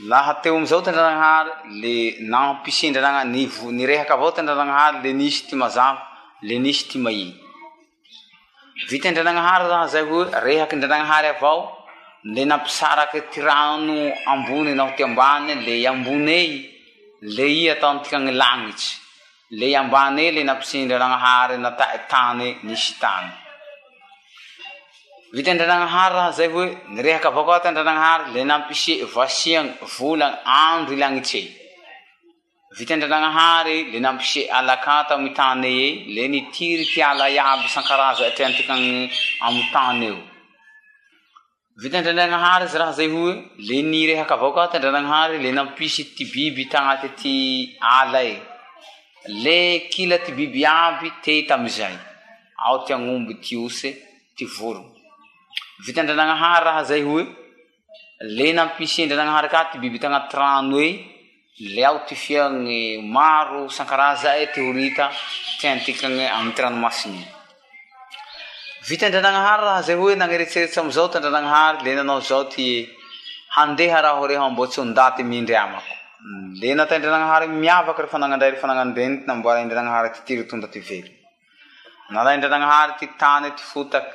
laha teo amzao ty andrananhary le nampisernirehaky avao ty andrananahary le nisy ty mazafo le nisy ty mainy vitandrananahary zah zay hoe rehaky indrananahary avao le nampisaraky ty rano ambony nao ty ambany le amboney le i ataotikany lanitsy le ambane le napisendrananahary na tany nisy tany vita ndrananahary e, raha zay hoe nirehaky avao k tandranaahary le nampise vasiany volan andro l anitse vitndranaahary le nampise alaktamy an le niiry tyaaabyakazaeo drahayz ay o le nehaky aao kndrhary le apisy ty biby tanaty ty aa e le kila ty biby aby te tamizay ao tyanomby tos ty voron vitandrananahary rahazay holenmsndriannharykty biby tanaty ranoe le ao ty fiane maro sakraza ty orita tkaamyty roado aeha rao rehmboatsy ndaty mindreamako lena tndrnahary miavaky refanaadray refananareny namboara indrananahary ty tirotonda ty vel alandranaahary ty tany ty fotaky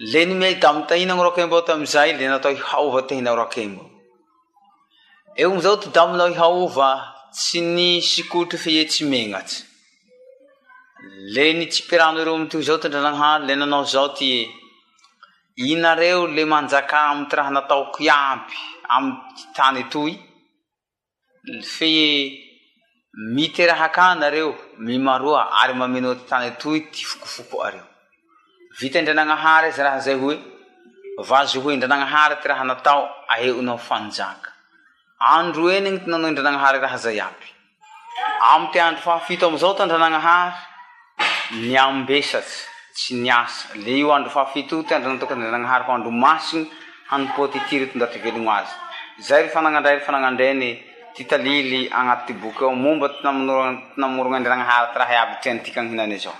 le nime da mitainaroakemboo tamizay le natao ihaova thina roakembo eo amzao ty daminao ihaova tsy nysikotry fee tsy menatsy le nitsipiranoreo am ty zao ty drananhay le nanao zao ty inareo le manjakà am ty raha nataoky aby amy ty tany toy fee mityrahaka nareo mimaroa ary mameno ty tane toy ty fokofokoareo vitaindriananahary z raha zay hoe z hoe indrananahary ty raha natao aeo nao fanjak androenn t nanndrnhary raha zay aby atandro fafazao tndranhay iambasy tsy i leioando faafi ttndrrydromasiny apotytr tatelonazy zay rfaarafananandren ty talily anaty bokyao momba taornndrnharty raha abttikainzao